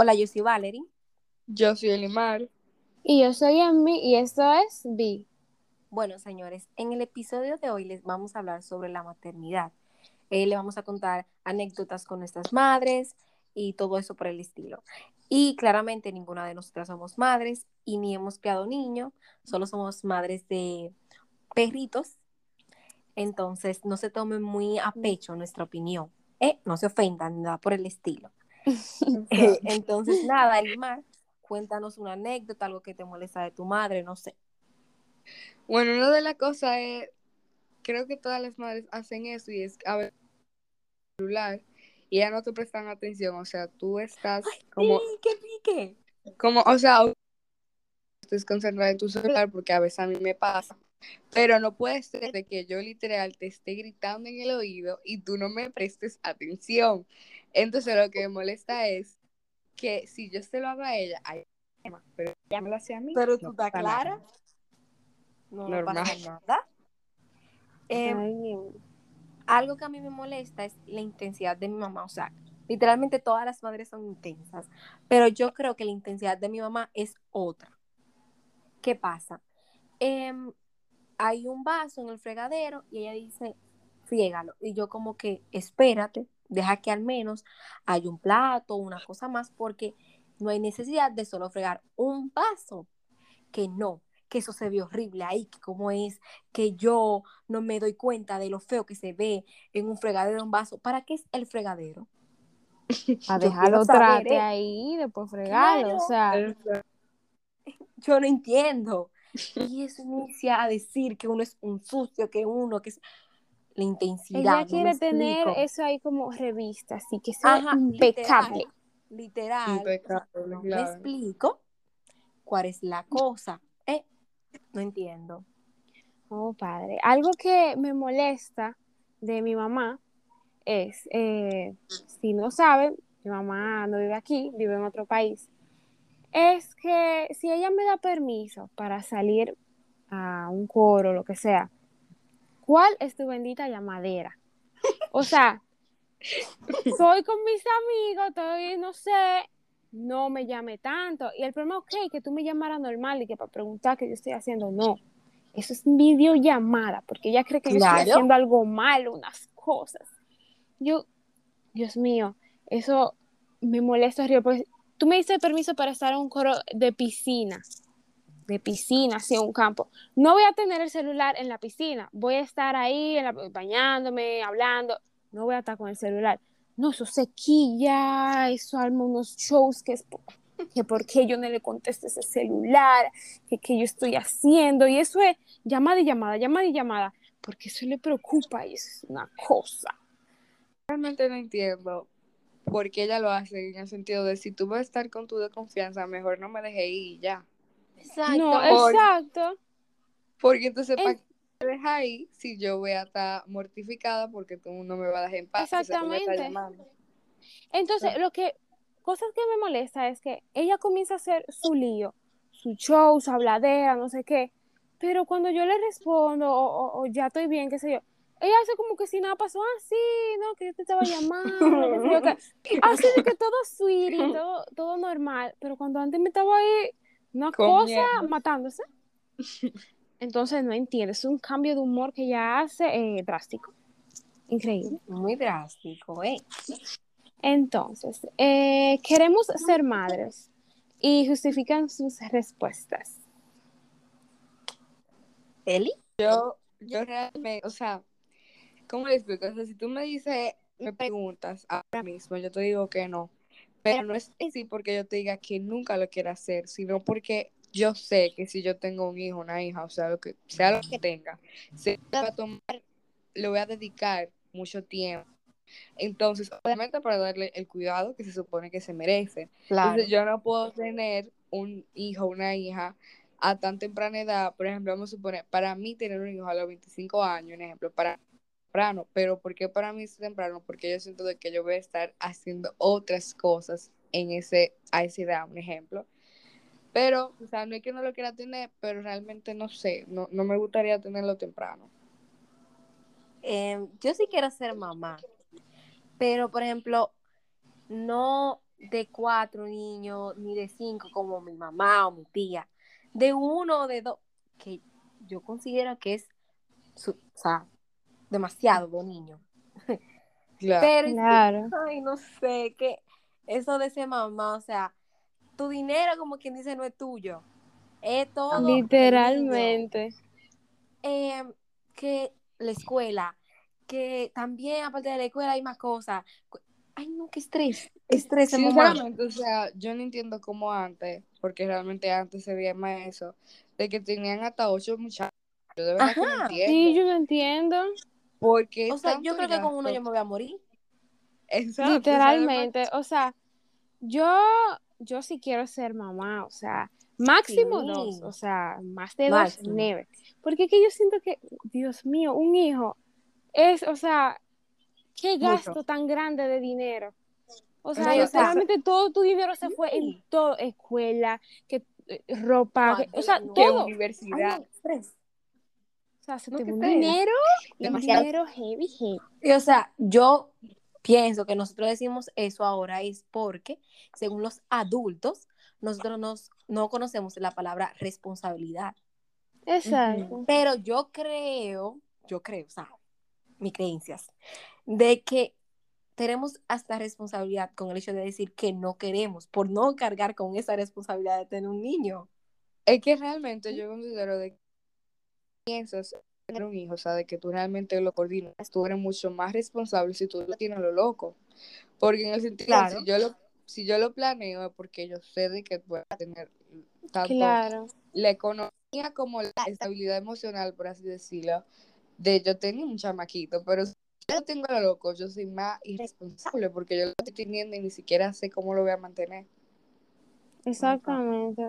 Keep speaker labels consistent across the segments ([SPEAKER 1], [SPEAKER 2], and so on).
[SPEAKER 1] Hola, yo soy Valerie.
[SPEAKER 2] Yo soy Elimar.
[SPEAKER 3] Y yo soy Emmy y esto es Vi.
[SPEAKER 1] Bueno, señores, en el episodio de hoy les vamos a hablar sobre la maternidad. Eh, le vamos a contar anécdotas con nuestras madres y todo eso por el estilo. Y claramente ninguna de nosotras somos madres y ni hemos criado niños, solo somos madres de perritos. Entonces, no se tomen muy a pecho nuestra opinión. Eh, no se ofendan, nada por el estilo. Eh, entonces, nada, Elimar, cuéntanos una anécdota, algo que te molesta de tu madre, no sé.
[SPEAKER 2] Bueno, una de las cosas es, creo que todas las madres hacen eso y es a ver celular y ya no te prestan atención, o sea, tú estás como,
[SPEAKER 1] ¡Ay, qué pique!
[SPEAKER 2] como, o sea, estás concentrada en tu celular porque a veces a mí me pasa, pero no puede ser de que yo literal te esté gritando en el oído y tú no me prestes atención. Entonces lo que me molesta es que si yo se lo hago a ella, hay problema, pero ella me lo hace a mí.
[SPEAKER 1] Pero
[SPEAKER 2] no
[SPEAKER 1] tú estás clara. No
[SPEAKER 2] Normal.
[SPEAKER 1] pasa nada. Eh,
[SPEAKER 3] Ay,
[SPEAKER 1] algo que a mí me molesta es la intensidad de mi mamá. O sea, literalmente todas las madres son intensas, pero yo creo que la intensidad de mi mamá es otra. ¿Qué pasa? Em, hay un vaso en el fregadero y ella dice, friégalo. Y yo como que, espérate, deja que al menos haya un plato, una cosa más, porque no hay necesidad de solo fregar un vaso. Que no, que eso se ve horrible ahí, que cómo es, que yo no me doy cuenta de lo feo que se ve en un fregadero, un vaso. ¿Para qué es el fregadero?
[SPEAKER 3] a dejarlo trate
[SPEAKER 1] ¿eh?
[SPEAKER 3] ahí, después fregarlo, o sea,
[SPEAKER 1] Yo no entiendo. Y eso inicia a decir que uno es un sucio, que uno, que es la intensidad.
[SPEAKER 3] ella
[SPEAKER 1] no
[SPEAKER 3] quiere tener
[SPEAKER 1] explico.
[SPEAKER 3] eso ahí como revista, así que sea
[SPEAKER 1] Ajá,
[SPEAKER 3] impecable.
[SPEAKER 1] Literal.
[SPEAKER 2] Impecable,
[SPEAKER 1] No me explico cuál es la cosa. ¿eh? No entiendo.
[SPEAKER 3] Oh, padre. Algo que me molesta de mi mamá es, eh, si no saben, mi mamá no vive aquí, vive en otro país, es que si ella me da permiso para salir a un coro, lo que sea, ¿cuál es tu bendita llamadera? O sea, soy con mis amigos, estoy, no sé, no me llame tanto. Y el problema, ok, que tú me llamaras normal y que para preguntar qué yo estoy haciendo, no. Eso es videollamada, porque ella cree que yo estoy haciendo algo malo, unas cosas. Yo, Dios mío, eso me molesta horrible, porque tú me diste permiso para estar en un coro de piscina, de piscina, en un campo. No voy a tener el celular en la piscina, voy a estar ahí bañándome, hablando, no voy a estar con el celular. No, eso sequilla, eso arma unos shows que es que por qué yo no le contesto ese celular, que yo estoy haciendo, y eso es llamada y llamada, llamada y llamada, porque eso le preocupa y es una cosa.
[SPEAKER 2] realmente no entiendo por qué ella lo hace en el sentido de si tú vas a estar con tu de confianza, mejor no me dejes ir y ya.
[SPEAKER 1] Exacto.
[SPEAKER 3] No,
[SPEAKER 2] Por-
[SPEAKER 3] exacto.
[SPEAKER 2] Porque entonces, ¿para qué dejas ahí si yo voy a estar mortificada porque tú no me vas a dejar en paz? o sea,
[SPEAKER 3] Exactamente. Entonces, lo que, cosas que me molesta es que ella comienza a hacer su lío, su show, su habladera, no sé qué, pero cuando yo le respondo o, o- o ya estoy bien, qué sé yo, ella hace como que si nada pasó, ah, sí, no, que yo te estaba llamando, así de que todo sweetie, todo, todo normal, pero cuando antes me estaba ahí, una cosa matándose. Entonces, no entiendo, es un cambio de humor que ella hace eh, drástico. Increíble.
[SPEAKER 1] Muy drástico, ¿eh?
[SPEAKER 3] Entonces, eh, queremos ser madres y justifican sus respuestas.
[SPEAKER 1] Eli.
[SPEAKER 2] Yo, yo realmente, o sea, ¿cómo le explico? O sea, si tú me dices, me preguntas ahora mismo, yo te digo que no. Pero no es así porque yo te diga que nunca lo quiero hacer, sino porque yo sé que si yo tengo un hijo, una hija, o sea, lo que sea lo que tenga, se va a tomar, le voy a dedicar mucho tiempo. Entonces, obviamente para darle el cuidado que se supone que se merece.
[SPEAKER 1] Claro.
[SPEAKER 2] Entonces, yo no puedo tener un hijo, una hija a tan temprana edad. Por ejemplo, vamos a suponer, para mí tener un hijo a los 25 años, un ejemplo, para Pero ¿por qué para mí es temprano? Porque yo siento de que yo voy a estar haciendo otras cosas en ese, a esa edad, un ejemplo. Pero, o sea, no es que no lo quiera tener, pero realmente no sé, no, no me gustaría tenerlo temprano.
[SPEAKER 1] Eh, yo sí quiero ser mamá, pero por ejemplo, no de cuatro niños, ni de cinco como mi mamá o mi tía, de uno o de dos, que yo considero que es, su, o sea, demasiado de niño.
[SPEAKER 2] Claro.
[SPEAKER 1] Pero,
[SPEAKER 3] Claro.
[SPEAKER 1] ay, no sé, que eso de ser mamá, o sea, tu dinero, como quien dice, no es tuyo. Es todo.
[SPEAKER 3] Literalmente.
[SPEAKER 1] Eh, que la escuela, que también aparte de la escuela hay más cosas. Ay, no, qué estrés. Qué estrés.
[SPEAKER 2] Sinceramente, o sea, yo no entiendo cómo antes, porque realmente antes se veía más eso, de que tenían hasta ocho muchachos. Yo de verdad que no entiendo.
[SPEAKER 3] Sí, yo no entiendo.
[SPEAKER 2] Porque
[SPEAKER 1] O sea, yo creo que con uno yo me voy a morir.
[SPEAKER 2] Exacto,
[SPEAKER 3] Literalmente. O sea, yo, yo sí quiero ser mamá. O sea, máximo
[SPEAKER 1] Sí.
[SPEAKER 3] dos. O sea, más de
[SPEAKER 1] Máximo.
[SPEAKER 3] dos, never. Porque es que yo siento que, Dios mío, un hijo es, o sea, qué
[SPEAKER 2] Mucho.
[SPEAKER 3] gasto tan grande de dinero. O sea,
[SPEAKER 1] o sea,
[SPEAKER 3] literalmente todo tu dinero se fue en todo, escuela, que eh, ropa, que- o sea,
[SPEAKER 1] Ay, no.
[SPEAKER 3] Todo.
[SPEAKER 1] Ay,
[SPEAKER 2] universidad.
[SPEAKER 3] O sea, se
[SPEAKER 2] No,
[SPEAKER 3] te
[SPEAKER 2] qué
[SPEAKER 3] va un dinero,
[SPEAKER 1] Demasiado.
[SPEAKER 3] dinero heavy, heavy.
[SPEAKER 1] Y, o sea, yo pienso que nosotros decimos eso ahora es porque, según los adultos, nosotros nos, no conocemos la palabra responsabilidad.
[SPEAKER 3] Exacto.
[SPEAKER 1] Pero yo creo, yo creo, o sea, mis creencias, de que tenemos hasta responsabilidad con el hecho de decir que no queremos, por no cargar con esa responsabilidad de tener un niño.
[SPEAKER 2] Es que realmente yo considero de que piensas tener un hijo, o sea, de que tú realmente lo coordinas, tú eres mucho más responsable si tú lo tienes a lo loco. Porque en el sentido,
[SPEAKER 1] Claro.
[SPEAKER 2] si yo lo si yo lo planeo es porque yo sé de que voy a tener tanto
[SPEAKER 3] Claro.
[SPEAKER 2] la economía como la estabilidad emocional, por así decirlo, de yo tener un chamaquito, pero si yo lo tengo lo loco, yo soy más irresponsable porque yo lo estoy teniendo y ni siquiera sé cómo lo voy a mantener.
[SPEAKER 3] Exactamente.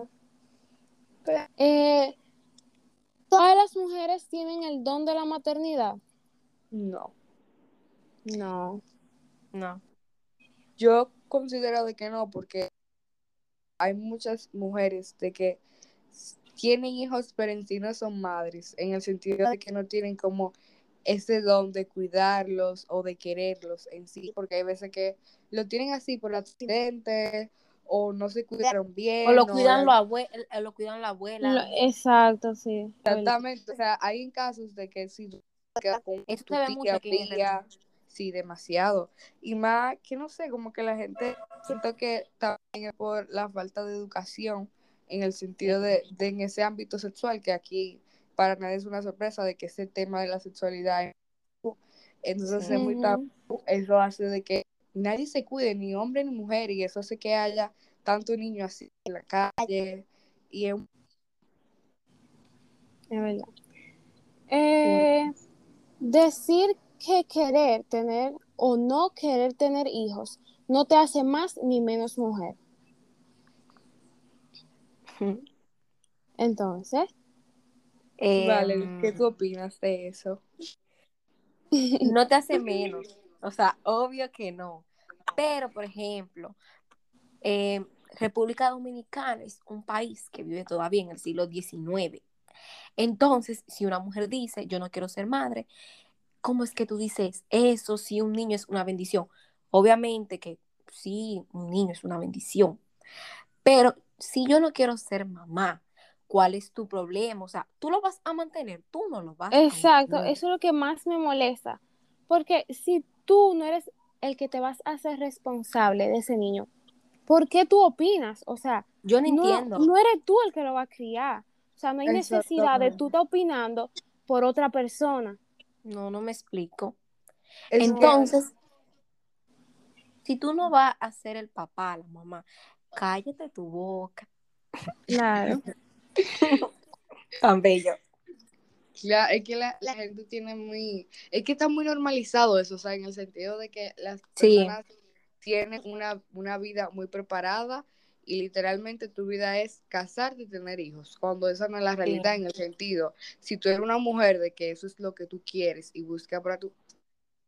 [SPEAKER 3] Eh, ¿Todas las mujeres tienen el don de la maternidad?
[SPEAKER 2] No.
[SPEAKER 3] No.
[SPEAKER 1] No.
[SPEAKER 2] Yo considero de que no, porque hay muchas mujeres de que tienen hijos, pero en sí no son madres, en el sentido de que no tienen como ese don de cuidarlos o de quererlos en sí, porque hay veces que lo tienen así por accidente o no se cuidaron bien.
[SPEAKER 1] O lo
[SPEAKER 2] o
[SPEAKER 1] cuidan,
[SPEAKER 2] la-
[SPEAKER 1] los abue- eh, lo cuidan la abuela.
[SPEAKER 3] Lo- exacto, sí.
[SPEAKER 2] Exactamente, o sea, hay en casos de que si tú quedas con
[SPEAKER 1] Eso
[SPEAKER 2] tu
[SPEAKER 1] se ve
[SPEAKER 2] tía,
[SPEAKER 1] mucho aquí en
[SPEAKER 2] tía, sí, demasiado. Y más que no sé, como que la gente siento que también es por la falta de educación en el sentido de, de en ese ámbito sexual, que aquí para nadie es una sorpresa de que ese tema de la sexualidad es tabú. entonces
[SPEAKER 1] Sí.
[SPEAKER 2] es muy tabú, eso hace de que nadie se cuide, ni hombre ni mujer, y eso hace que haya tanto niño así en la calle, y es
[SPEAKER 3] Es verdad. Eh, decir que querer tener o no querer tener hijos no te hace más ni menos mujer. Entonces,
[SPEAKER 2] Vale,
[SPEAKER 1] Em,
[SPEAKER 2] ¿qué tú opinas de eso?
[SPEAKER 1] no te hace menos. O sea, obvio que no. Pero, por ejemplo, eh, República Dominicana es un país que vive todavía en el siglo XIX. Entonces, si una mujer dice, yo no quiero ser madre, ¿cómo es que tú dices eso si un niño es una bendición? Obviamente que sí, un niño es una bendición. Pero si yo no quiero ser mamá, ¿cuál es tu problema? O sea, tú lo vas a mantener, tú no lo vas a
[SPEAKER 3] exacto,
[SPEAKER 1] mantener.
[SPEAKER 3] eso es lo que más me molesta. Porque si tú no eres el que te vas a hacer responsable de ese niño, ¿por qué tú opinas? O sea,
[SPEAKER 1] Yo no,
[SPEAKER 3] no,
[SPEAKER 1] entiendo.
[SPEAKER 3] no eres tú el que lo va a criar. O sea, no hay necesidad de tú estar opinando por otra persona.
[SPEAKER 1] No, no me explico. Entonces, si tú no vas a ser el papá, la mamá, cállate tu boca.
[SPEAKER 3] Claro.
[SPEAKER 1] Tan bello.
[SPEAKER 2] Claro, es que la, la gente tiene muy, es que está muy normalizado eso, o sea, en el sentido de que las
[SPEAKER 1] Sí.
[SPEAKER 2] personas tienen una, una vida muy preparada y literalmente tu vida es casarte y tener hijos, cuando esa no es la realidad en el sentido, si tú eres una mujer de que eso es lo que tú quieres y buscas para tu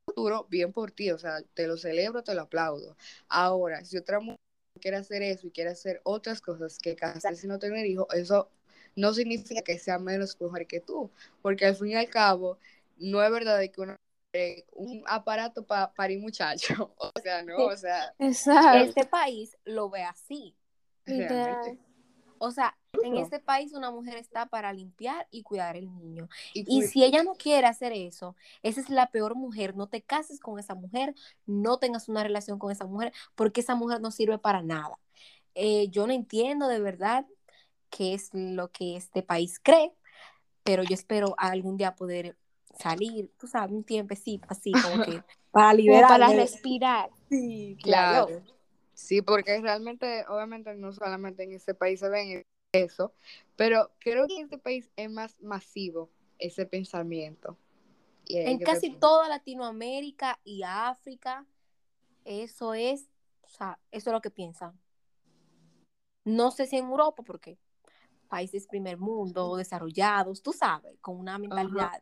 [SPEAKER 2] futuro, bien por ti, o sea, te lo celebro, te lo aplaudo. Ahora, si otra mujer quiere hacer eso y quiere hacer otras cosas que casarse y no tener hijos, eso no significa que sea menos mujer que tú, porque al fin y al cabo, no es verdad de que una un aparato para parir muchachos. O sea, no, o sea,
[SPEAKER 3] Exacto.
[SPEAKER 1] Este país lo ve así.
[SPEAKER 2] Realmente.
[SPEAKER 1] O sea, en este país una mujer está para limpiar y cuidar el niño.
[SPEAKER 2] Y,
[SPEAKER 1] si ella no quiere hacer eso, esa es la peor mujer. No te cases con esa mujer, no tengas una relación con esa mujer, porque esa mujer no sirve para nada. Eh, yo no entiendo de verdad qué es lo que este país cree, pero yo espero algún día poder salir, tú sabes, un tiempecito así, como que para
[SPEAKER 3] Como
[SPEAKER 1] liberarme.
[SPEAKER 3] para respirar.
[SPEAKER 1] Sí,
[SPEAKER 2] Claro.
[SPEAKER 1] claro.
[SPEAKER 2] Sí, porque realmente, obviamente, no solamente en este país se ven eso, pero creo que en este país es más masivo ese pensamiento. Y
[SPEAKER 1] En casi toda Latinoamérica y África, eso es, o sea, eso es lo que piensan. No sé si en Europa, porque países primer mundo, desarrollados, tú sabes, con una mentalidad.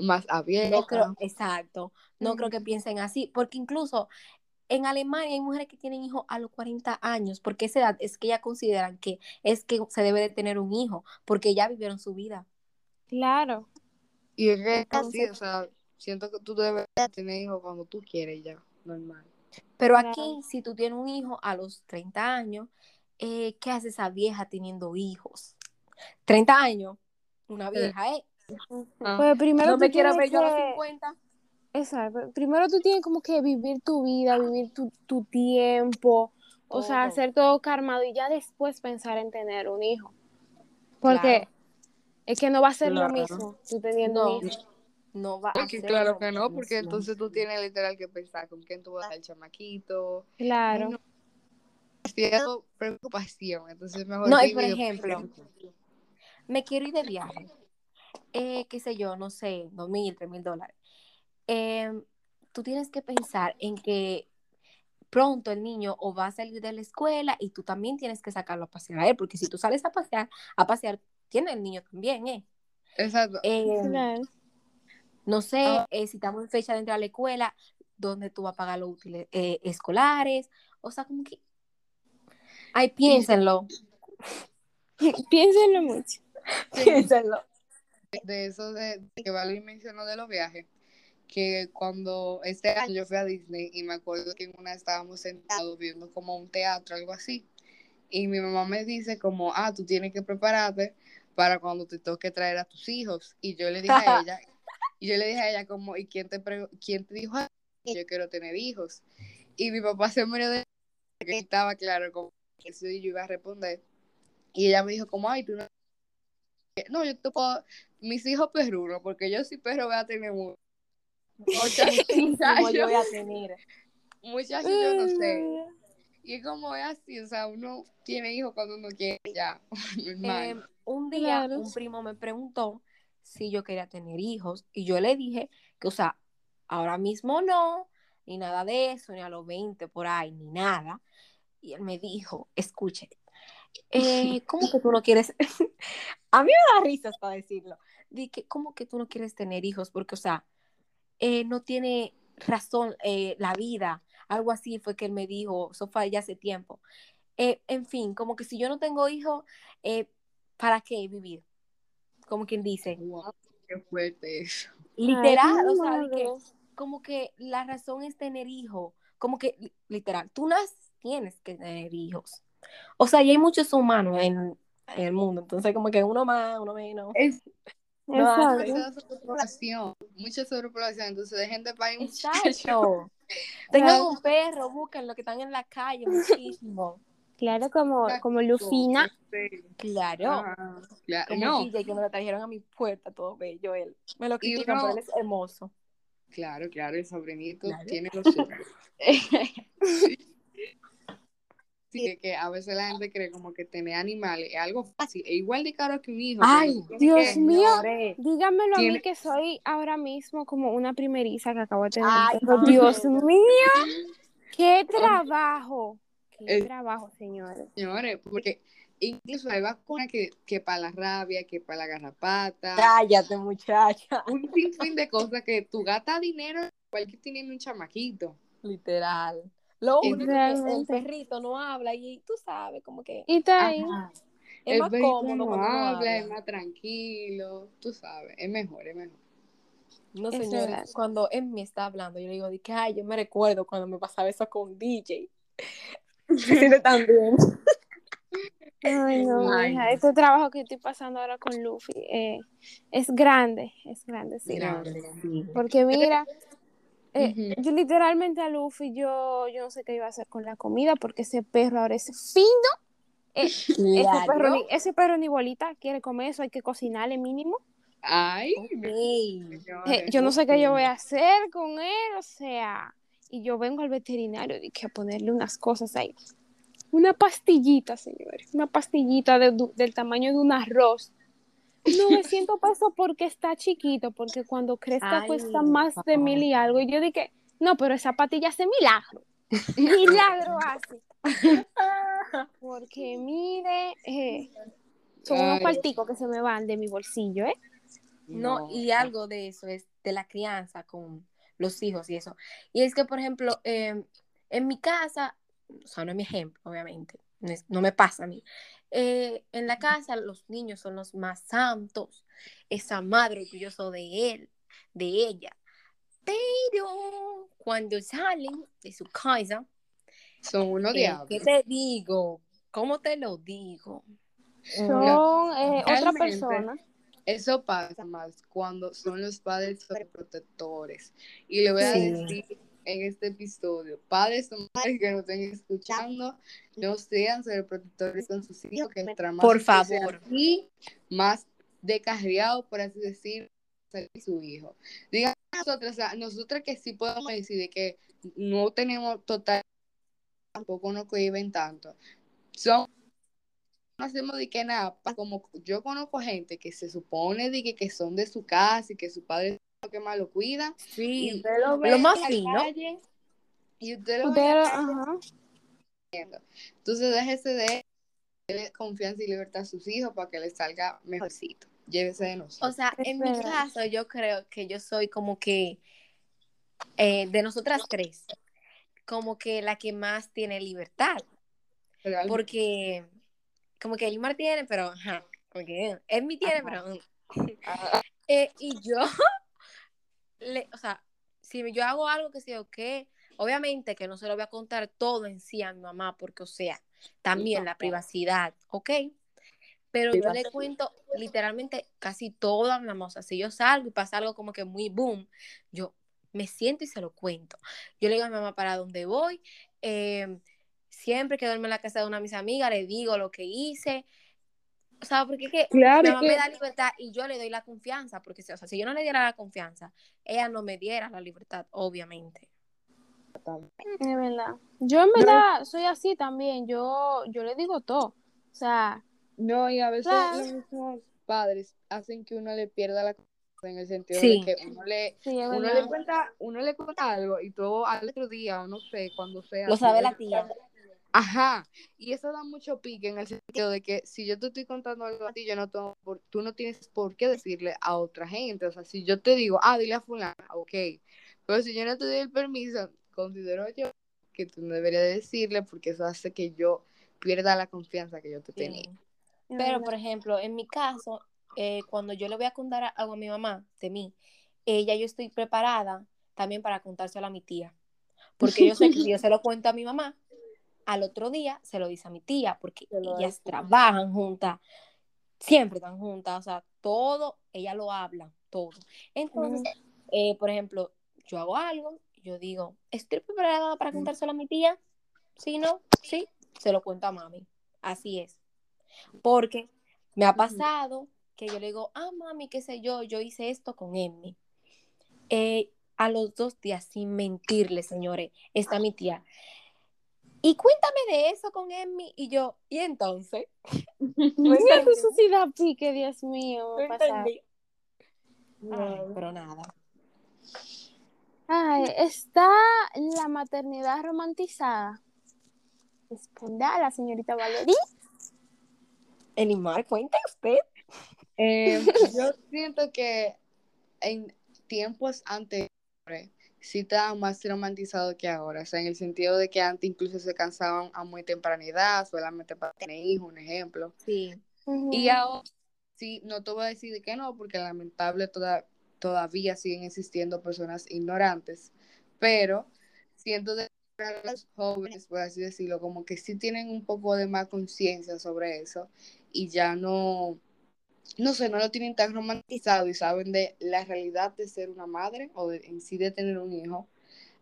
[SPEAKER 2] más abierta.
[SPEAKER 1] No creo, exacto, no creo que piensen así, porque incluso en Alemania hay mujeres que tienen hijos a los 40 años, porque esa edad es que ya consideran que es que se debe de tener un hijo, porque ya vivieron su vida.
[SPEAKER 3] Claro.
[SPEAKER 2] Y es que así, o sea, siento que tú debes tener hijos cuando tú quieres ya, normal.
[SPEAKER 1] Pero
[SPEAKER 3] Claro.
[SPEAKER 1] aquí, si tú tienes un hijo a los 30 años, eh, ¿qué hace esa vieja teniendo hijos? 30 años, una vieja, ¿eh?
[SPEAKER 2] Ah.
[SPEAKER 3] Pues primero
[SPEAKER 1] No
[SPEAKER 3] tú
[SPEAKER 1] me quiero
[SPEAKER 3] tienes
[SPEAKER 1] ver yo a los
[SPEAKER 3] que-
[SPEAKER 1] 50.
[SPEAKER 3] Exacto. Primero tú tienes como que vivir tu vida, vivir tu, tu tiempo, o sea, hacer todo karmado y ya después pensar en tener un hijo. Porque
[SPEAKER 1] Claro.
[SPEAKER 3] es que no va a ser lo mismo tú teniendo
[SPEAKER 1] No,
[SPEAKER 3] un hijo.
[SPEAKER 1] no va a
[SPEAKER 2] Porque
[SPEAKER 1] ser
[SPEAKER 2] claro que no, porque entonces tú tienes literal que pensar con quién tú vas a dar el chamaquito.
[SPEAKER 3] Claro.
[SPEAKER 2] no. Preocupación, entonces mejor
[SPEAKER 1] No, y por ejemplo, me quiero ir de viaje, eh, qué sé yo, no sé, dos mil, tres mil dólares. Em, tú tienes que pensar en que pronto el niño o va a salir de la escuela y tú también tienes que sacarlo a pasear a él, porque si tú sales a pasear, a pasear, tiene el niño también, ¿eh?
[SPEAKER 2] Exacto.
[SPEAKER 3] Claro.
[SPEAKER 1] no sé
[SPEAKER 2] Ah.
[SPEAKER 1] eh, si estamos en fecha de entrar a la escuela, dónde tú vas a pagar los útiles eh, escolares, o sea, como que... Ay, piénsenlo,
[SPEAKER 3] Piénsenlo mucho.
[SPEAKER 1] piénsenlo.
[SPEAKER 2] de eso de, de que Valerie mencionó de los viajes, que cuando este año yo fui a Disney y me acuerdo que en una estábamos sentados viendo como un teatro, algo así, y mi mamá me dice como, ah, tú tienes que prepararte para cuando te toque traer a tus hijos, y yo le dije a ella, y yo le dije a ella como, ¿y quién te, quién te dijo a yo quiero tener hijos? Y mi papá se murió de que estaba claro como que yo iba a responder, y ella me dijo como, ay, tú no no, yo te puedo, mis hijos perrunos, porque yo si perro voy a tener mu- muchachos,
[SPEAKER 1] yo voy a tener.
[SPEAKER 2] muchachos, yo no sé. Y es como es así, o sea, uno tiene hijos cuando uno quiere ya.
[SPEAKER 1] Eh, un día
[SPEAKER 3] Claro.
[SPEAKER 1] un primo me preguntó si yo quería tener hijos y yo le dije que, o sea, ahora mismo no, ni nada de eso, ni a los 20 por ahí, ni nada. Y él me dijo, escuche, eh, ¿cómo que tú no quieres? a mí me da risas para decirlo. Di que, ¿cómo que tú no quieres tener hijos? Porque, o sea, eh, no tiene razón eh, la vida. Algo así fue que él me dijo, eso fue ya hace tiempo. Eh, en fin, como que si yo no tengo hijos, eh, ¿para qué vivir? Como quien dice.
[SPEAKER 2] Wow, qué fuerte eso.
[SPEAKER 1] Literal,
[SPEAKER 3] Ay,
[SPEAKER 1] o sea, de que,
[SPEAKER 3] madre.
[SPEAKER 1] como que la razón es tener hijos. Como que, li- literal, tú nas tienes que tener hijos. O sea, y hay muchos humanos en, en el mundo, entonces como que uno más, uno menos.
[SPEAKER 2] Es
[SPEAKER 1] No,
[SPEAKER 2] demasiada sobrepoblación, mucha sobrepoblación, entonces dejen de parir muchachos.
[SPEAKER 1] Tengan un perro, busquen lo que están en la calle, muchísimo.
[SPEAKER 3] Claro, como, como Lufina.
[SPEAKER 2] Sí.
[SPEAKER 1] Claro.
[SPEAKER 2] Ah, claro.
[SPEAKER 1] Como
[SPEAKER 2] No,
[SPEAKER 1] DJ que me lo trajeron a mi puerta, todo bello él. Me lo critican,
[SPEAKER 2] uno-
[SPEAKER 1] pero él es hermoso.
[SPEAKER 2] claro, claro, el sobrinito
[SPEAKER 1] Claro.
[SPEAKER 2] tiene lo suyo. Sí, que- que a veces la gente cree como que tener animales es algo fácil, es igual de caro que un hijo.
[SPEAKER 1] Ay,
[SPEAKER 3] Dios
[SPEAKER 2] que-
[SPEAKER 3] mío.
[SPEAKER 1] Señores.
[SPEAKER 3] Dígamelo a mí que soy ahora mismo como una primeriza que acabo de tener.
[SPEAKER 1] Ay, no,
[SPEAKER 3] Dios
[SPEAKER 1] no.
[SPEAKER 3] mío, qué trabajo. Qué
[SPEAKER 2] Eh.
[SPEAKER 3] trabajo, señores.
[SPEAKER 2] Señores, porque incluso hay vacunas que, que para la rabia, que para la garrapata,
[SPEAKER 1] Cállate, muchacha.
[SPEAKER 2] un sinfín de cosas que tú gastas dinero igual que teniendo un chamaquito.
[SPEAKER 1] Literal. Lo único que el
[SPEAKER 3] Realmente.
[SPEAKER 1] perrito no habla y tú sabes, como que
[SPEAKER 3] Y está ahí.
[SPEAKER 1] Es
[SPEAKER 2] el
[SPEAKER 1] más cómodo
[SPEAKER 2] no habla,
[SPEAKER 1] habla.
[SPEAKER 2] es más tranquilo, tú sabes, es mejor, es mejor.
[SPEAKER 1] No,
[SPEAKER 3] Es
[SPEAKER 1] señores,
[SPEAKER 3] verdad.
[SPEAKER 1] cuando Emmy está hablando, yo le digo, de que, ay, yo me recuerdo cuando me pasaba eso con DJ. Se siente tan bien.
[SPEAKER 3] Ay, no,
[SPEAKER 2] Ay, no.
[SPEAKER 3] este trabajo que estoy pasando ahora con Luffy eh, es grande, es grande, sí.
[SPEAKER 1] Grande, sí.
[SPEAKER 3] Porque mira, eh, yo literalmente a Luffy, yo, yo no sé qué iba a hacer con la comida, porque ese perro ahora es fino. Eh, ese, perro ni, ese perro ni bolita quiere comer eso, hay que cocinarle mínimo.
[SPEAKER 2] Ay.
[SPEAKER 3] Eh, yo no sé qué yo voy a hacer con él, o sea, y yo vengo al veterinario y que a ponerle unas cosas ahí. Una pastillita, señores, una pastillita de- del tamaño de un arroz. 900 pesos porque está chiquito, porque cuando crezca
[SPEAKER 1] Ay,
[SPEAKER 3] cuesta más de mil y algo. Y yo dije, no, pero esa pastilla hace milagro. milagro hace. Porque mire, eh, son unos cuarticos que se me van de mi bolsillo, ¿eh?
[SPEAKER 1] No, y algo de eso es de la crianza con los hijos y eso. Y es que, por ejemplo, eh, en mi casa, o sea, no es mi ejemplo, obviamente, no, me pasa a mí. Eh, en la casa los niños son los más santos, esa madre orgulloso de él, de ella. Pero cuando salen de su casa,
[SPEAKER 2] Son unos
[SPEAKER 1] eh,
[SPEAKER 2] diablos.
[SPEAKER 1] ¿qué te digo? ¿Cómo te lo digo?
[SPEAKER 3] Son eh, otra persona.
[SPEAKER 2] Eso pasa más cuando son los padres sobreprotectores. Y le voy a
[SPEAKER 1] Sí.
[SPEAKER 2] decir en este episodio, padres o madres que nos estén escuchando, no sean sobreprotectores con sus hijos, que mientras más
[SPEAKER 1] Por favor.
[SPEAKER 2] así, más descarriado, por así decir, su hijo. Digamos nosotras, o sea, nosotras que sí podemos decir de que no tenemos total, tampoco nos cohiben tanto. Son no hacemos de que nada, como yo conozco gente que se supone de que, que son de su casa y que su padre lo que más lo cuida, y
[SPEAKER 1] Sí,
[SPEAKER 2] usted lo ve
[SPEAKER 1] lo más fino.
[SPEAKER 2] calle, y usted lo ve
[SPEAKER 3] ajá.
[SPEAKER 2] entonces déjese de darle confianza y libertad a sus hijos para que les salga mejorcito, llévese de nosotros.
[SPEAKER 1] O sea, en mi caso, yo creo que yo soy como que eh, de nosotras tres, como que la que más tiene libertad,
[SPEAKER 2] Realmente.
[SPEAKER 1] porque como que Elimar tiene, pero ajá, como que Emi tiene, pero Eh, y yo, le, o sea, si yo hago algo que sea ok, obviamente que no se lo voy a contar todo en sí a mi mamá, porque, o sea, también la privacidad, ¿ok? Pero yo le cuento literalmente casi todo a mi mamá. O sea, si yo salgo y pasa algo como que muy boom, yo me siento y se lo cuento. Yo le digo a mi mamá para dónde voy. eh, siempre que duermo en la casa de una de mis amigas, le digo lo que hice. O sea, porque es que
[SPEAKER 2] Claro,
[SPEAKER 1] mamá
[SPEAKER 2] que-
[SPEAKER 1] me da libertad y yo le doy la confianza. Porque, o sea, si yo no le diera la confianza, ella no me diera la libertad, obviamente.
[SPEAKER 3] Es verdad. Yo en verdad soy así también. Yo, yo le digo todo. O sea,
[SPEAKER 2] No, y a veces
[SPEAKER 3] Claro.
[SPEAKER 2] los mismos padres hacen que uno le pierda la confianza en el sentido
[SPEAKER 1] Sí.
[SPEAKER 2] de que uno le
[SPEAKER 3] sí,
[SPEAKER 2] uno le cuenta, uno le cuenta algo y todo al otro día, o no sé, cuando sea.
[SPEAKER 1] Lo sabe la tía.
[SPEAKER 2] Ajá, y eso da mucho pique en el sentido de que si yo te estoy contando algo a ti, yo no tengo por- tú no tienes por qué decirle a otra gente. O sea, si yo te digo, ah, dile a fulana, ok. Pero si yo no te doy el permiso, considero yo que tú no deberías decirle porque eso hace que yo pierda la confianza que yo te tenía.
[SPEAKER 1] Sí. Pero, por ejemplo, en mi caso, eh, cuando yo le voy a contar algo a mi mamá de mí, ella yo estoy preparada también para contárselo a mi tía. Porque yo sé que si yo se lo cuento a mi mamá, al otro día se lo dice a mi tía, porque ellas trabajan juntas, siempre están juntas, o sea, todo, ella lo habla, todo. Entonces, eh, por ejemplo, yo hago algo, yo digo, ¿estoy preparada para contárselo a mi tía? Si no, sí, se lo cuento a mami. Así es. Porque me ha pasado que yo le digo, ah, mami, qué sé yo, yo hice esto con Emmy. Eh, a los dos días, sin mentirle, señores, está mi tía. Y cuéntame de eso con Emmy. Y yo, ¿y entonces?
[SPEAKER 3] Eso sí da pique, Dios mío.
[SPEAKER 1] No
[SPEAKER 3] me
[SPEAKER 1] entendí. Ay, pero nada.
[SPEAKER 3] Ay, está la maternidad romantizada. Responda la señorita Valerie.
[SPEAKER 1] Elimar, cuente usted.
[SPEAKER 2] Eh, yo siento que en tiempos anteriores sí estaba más romantizado que ahora, o sea, en el sentido de que antes incluso se cansaban a muy temprana edad, solamente para tener hijos, un ejemplo.
[SPEAKER 1] Sí.
[SPEAKER 2] Y ahora sí, no te voy a decir de que no, porque lamentable toda, todavía siguen existiendo personas ignorantes, pero siento de los jóvenes, por así decirlo, como que sí tienen un poco de más conciencia sobre eso y ya no, no sé, no lo tienen tan romantizado y saben de la realidad de ser una madre o de, en sí de tener un hijo,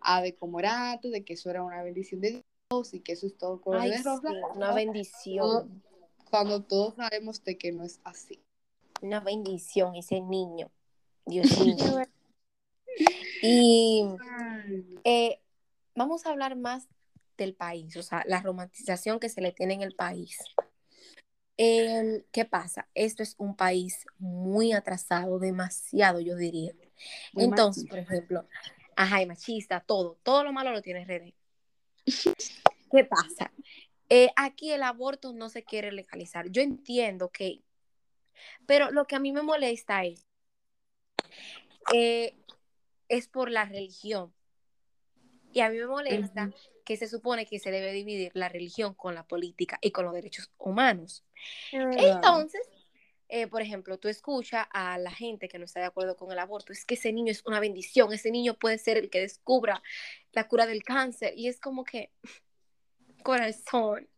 [SPEAKER 2] a de cómo era antes, de que eso era una bendición de Dios y que eso es todo color
[SPEAKER 1] Ay,
[SPEAKER 2] de rosa.
[SPEAKER 1] sí, una bendición.
[SPEAKER 2] Cuando todos sabemos de que no es así.
[SPEAKER 1] Una bendición ese niño. Dios mío. Y eh, vamos a hablar más del país, o sea, la romantización que se le tiene en el país. Eh, ¿Qué pasa? Esto es un país muy atrasado, demasiado, yo diría.
[SPEAKER 2] Muy
[SPEAKER 1] Entonces,
[SPEAKER 2] machista.
[SPEAKER 1] por ejemplo, ajá, y machista, todo, todo lo malo lo tiene RD. ¿Qué pasa? Eh, aquí el aborto no se quiere legalizar. Yo entiendo que, pero lo que a mí me molesta es, eh, es por la religión. Y a mí me molesta que se supone que se debe dividir la religión con la política y con los derechos humanos. Entonces, eh, por ejemplo, tú escuchas a la gente que no está de acuerdo con el aborto, es que ese niño es una bendición, ese niño puede ser el que descubra la cura del cáncer. Y es como que, corazón,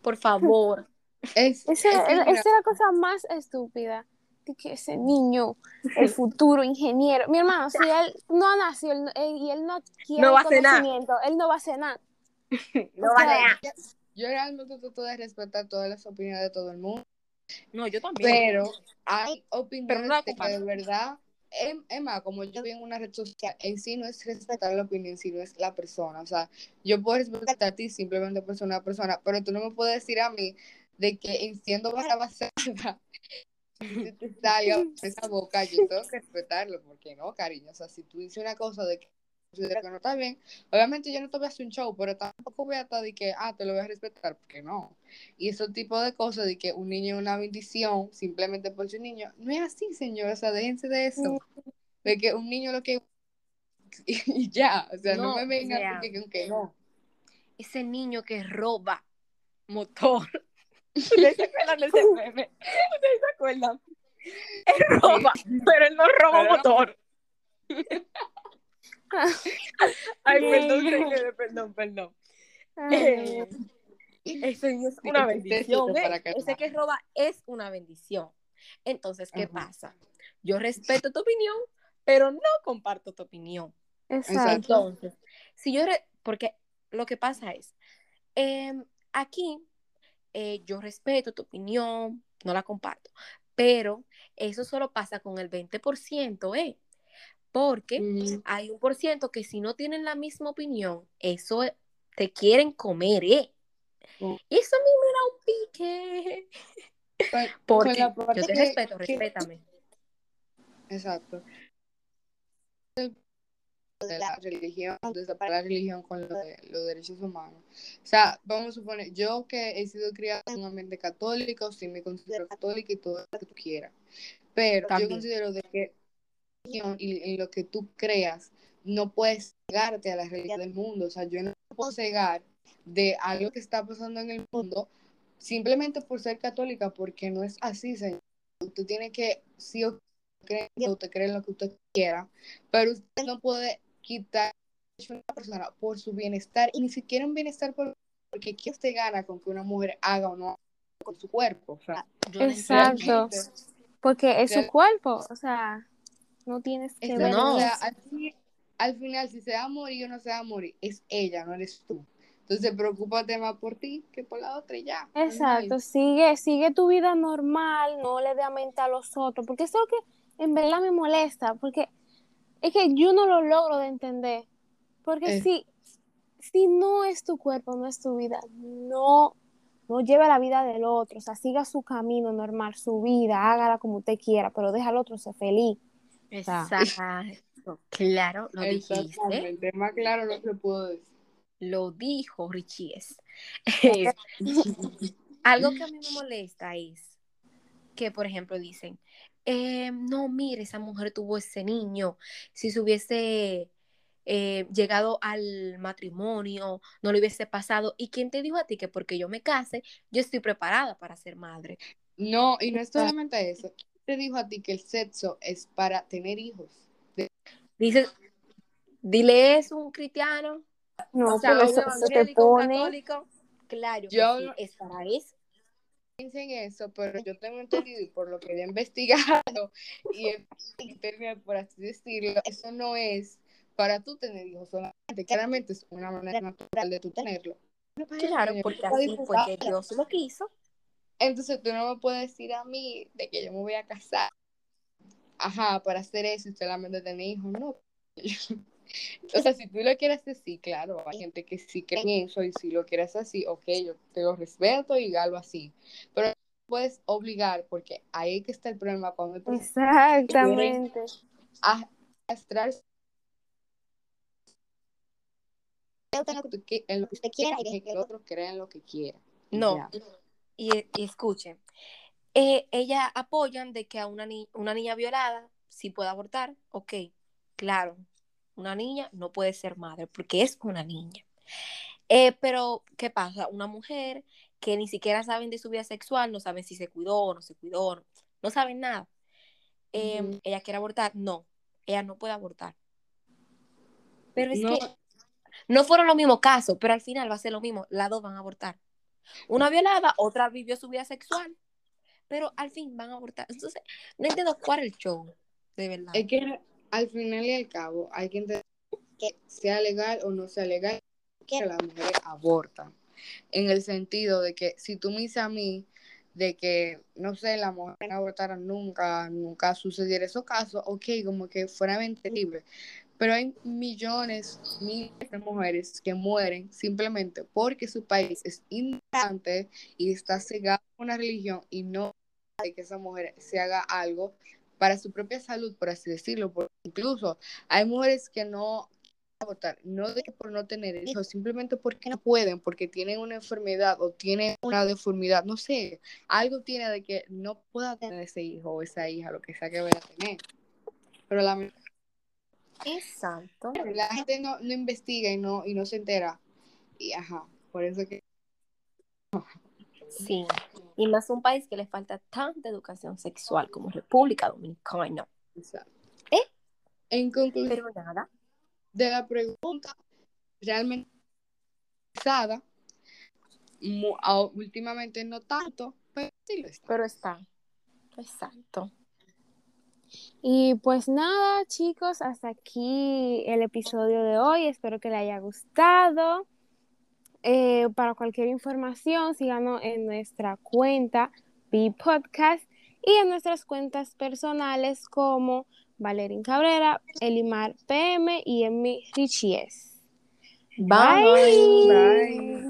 [SPEAKER 1] por favor.
[SPEAKER 2] Es,
[SPEAKER 3] Esa,
[SPEAKER 2] es
[SPEAKER 3] la cosa más estúpida. Que ese niño, el futuro ingeniero. Mi hermano, si él no ha nacido él- él- y él no quiere
[SPEAKER 1] No va a hacer nada.
[SPEAKER 3] conocimiento, él no va a hacer nada.
[SPEAKER 1] No
[SPEAKER 3] O
[SPEAKER 1] va a ser-
[SPEAKER 2] yo realmente trato de respetar todas las opiniones de todo el mundo,
[SPEAKER 1] No, yo también.
[SPEAKER 2] pero hay opiniones
[SPEAKER 1] Pero no la
[SPEAKER 2] de que de verdad, em- más, como yo vi en una red social, en sí no es respetar la opinión, sino es la persona. O sea, yo puedo respetar a ti simplemente por ser una persona, pero tú no me puedes decir a mí de que en siendo basada basada, si te salga esa boca, yo tengo que respetarlo, porque no, cariño. O sea, si tú dices una cosa de que considero que no está bien, obviamente yo no te voy a hacer un show, pero tampoco voy a estar de que, ah, te lo voy a respetar, porque no. Y ese tipo de cosas de que un niño es una bendición simplemente por ser niño, no es así, señor, o sea, déjense de eso. De que un niño lo que... Y ya, o sea, no,
[SPEAKER 1] No,
[SPEAKER 2] me vengan porque que, que no.
[SPEAKER 1] Ese niño que roba motor. ¿Ustedes se acuerdan de ese meme? ¿Ustedes se acuerdan? Él roba, pero él no roba
[SPEAKER 2] Pero
[SPEAKER 1] motor. Ay,
[SPEAKER 3] Ay,
[SPEAKER 1] perdón, perdón, perdón. Eh, ese niño es una bendición. ¿eh? Ese que roba es una bendición. Entonces, ¿qué
[SPEAKER 2] Ajá.
[SPEAKER 1] pasa? Yo respeto tu opinión, pero no comparto tu opinión.
[SPEAKER 3] Exacto.
[SPEAKER 1] Entonces, si yo, re- porque lo que pasa es, em, aquí eh, yo respeto tu opinión, no la comparto, pero eso solo pasa con el 20%, ¿eh? Porque hay un por ciento que si no tienen la misma opinión, eso es- te quieren comer, ¿eh?
[SPEAKER 2] Mm.
[SPEAKER 1] Y eso a mí me da un pique.
[SPEAKER 2] Con-
[SPEAKER 1] Porque
[SPEAKER 2] parte
[SPEAKER 1] yo te
[SPEAKER 2] que-
[SPEAKER 1] respeto,
[SPEAKER 2] que-
[SPEAKER 1] respétame.
[SPEAKER 2] Exacto. De la religión, de separar la religión con lo de- los derechos humanos. O sea, vamos a suponer, yo que he sido criada en un ambiente católico, sí me considero católica y todo lo que tú quieras. Pero
[SPEAKER 1] También.
[SPEAKER 2] yo considero de que religión y en lo que tú creas, no puedes cegarte a la realidad del mundo. O sea, yo no puedo cegar de algo que está pasando en el mundo simplemente por ser católica, porque no es así, señor. Usted tiene que, sí o cree, usted cree en lo que usted quiera, pero usted no puede quitar a una persona por su bienestar y ni siquiera un bienestar por, porque ¿qué usted gana con que una mujer haga o no haga con su cuerpo? O sea,
[SPEAKER 1] Yo no
[SPEAKER 3] Exacto. Porque es su cuerpo, o sea, no tienes que ver
[SPEAKER 1] No.
[SPEAKER 2] o sea, al, fin- al final, si se va a morir o no se va a morir, es ella, no eres tú. Entonces, preocúpate más por ti que por la otra y ya.
[SPEAKER 3] Exacto, sigue, sigue tu vida normal, no le dé a mente a los otros, porque eso es lo que en verdad me molesta, porque es que yo no lo logro de entender, porque
[SPEAKER 2] Eh.
[SPEAKER 3] si, si no es tu cuerpo, no es tu vida, no, no lleve la vida del otro, o sea, siga su camino normal, su vida, hágala como usted quiera, pero deja al otro ser feliz.
[SPEAKER 1] Exacto. Claro, lo dijiste.
[SPEAKER 2] Exactamente, más claro no se pudo decir.
[SPEAKER 1] Lo dijo Richies. Algo que a mí me molesta es que, por ejemplo, dicen, eh, no, mire, esa mujer tuvo ese niño. Si se hubiese eh, llegado al matrimonio, no le hubiese pasado. ¿Y quién te dijo a ti que porque yo me case, yo estoy preparada para ser madre?
[SPEAKER 2] No, y no es solamente eso. te dijo a ti que el sexo es para tener hijos?
[SPEAKER 1] Dice, dile eso a un cristiano,
[SPEAKER 3] No,
[SPEAKER 1] o sea, un
[SPEAKER 3] eso, eso te
[SPEAKER 1] evangélico, un
[SPEAKER 3] pone.
[SPEAKER 1] católico. Claro, que
[SPEAKER 2] Yo
[SPEAKER 1] sí, es para eso.
[SPEAKER 2] Piensen eso, pero yo tengo entendido y por lo que he investigado y en internet, por así decirlo, eso no es para tú tener hijos solamente. Claramente es una manera natural de tú tenerlo.
[SPEAKER 1] Claro, porque así fue que Dios lo quiso.
[SPEAKER 2] Entonces tú no me puedes decir a mí de que yo me voy a casar, ajá, para hacer eso y solamente tener hijos, no. O sea, si tú lo quieres así, claro, hay gente que sí cree en eso y si lo quieres así, ok, yo te lo respeto y algo así. Pero no puedes obligar porque ahí que está el problema cuando personas
[SPEAKER 3] Exactamente.
[SPEAKER 2] a arrastrarse en lo que tú en lo que usted quiera y que el otro crea en lo que quiera.
[SPEAKER 1] No. Y, y escuchen, eh, ellas apoyan de que a una, ni- una niña violada sí puede abortar. Ok, claro, una niña no puede ser madre porque es una niña. Eh, pero, ¿qué pasa? Una mujer que ni siquiera saben de su vida sexual, no saben si se cuidó o no se cuidó, no, no saben nada. Eh,
[SPEAKER 2] Ujú.
[SPEAKER 1] Ella quiere abortar, no, ella no puede abortar. Pero es
[SPEAKER 2] No.
[SPEAKER 1] que no fueron los mismos casos, pero al final va a ser lo mismo, las dos van a abortar. Una violada, otra vivió su vida sexual, pero al fin van a abortar. Entonces, no entiendo cuál es el show, de verdad.
[SPEAKER 2] Es que al final y al cabo hay que entender que sea legal o no sea legal, que las mujeres abortan. En el sentido de que si tú me dices a mí de que, no sé, las mujeres no abortaran nunca, nunca sucediera esos casos, ok, como que fuera entendible. Pero hay millones, miles de mujeres que mueren simplemente porque su país es ignorante y está cegado por una religión y no de que esa mujer se haga algo para su propia salud, por así decirlo. Porque incluso hay mujeres que no abortar, no de que por no tener hijos, simplemente porque no pueden, porque tienen una enfermedad o tienen una deformidad, no sé, algo tiene de que no pueda tener ese hijo o esa hija, lo que sea que vaya a tener. Pero la,
[SPEAKER 1] Exacto.
[SPEAKER 2] la gente no, no investiga y no, y no se entera. Y ajá, por eso que...
[SPEAKER 1] Sí. Y más un país que le falta tanta educación sexual como República Dominicana.
[SPEAKER 2] exacto.
[SPEAKER 1] ¿Eh?
[SPEAKER 2] En conclusión,
[SPEAKER 1] Pero nada.
[SPEAKER 2] de la pregunta realmente usada, mu- a- últimamente no tanto, pero sí lo está.
[SPEAKER 1] Pero está. Exacto.
[SPEAKER 3] Y pues nada, chicos, hasta aquí el episodio de hoy. Espero que les haya gustado. Eh, para cualquier información, síganos en nuestra cuenta B Podcast y en nuestras cuentas personales como Valerín Cabrera, Elimar PM y Emmy Richies.
[SPEAKER 1] Bye.
[SPEAKER 2] Bye.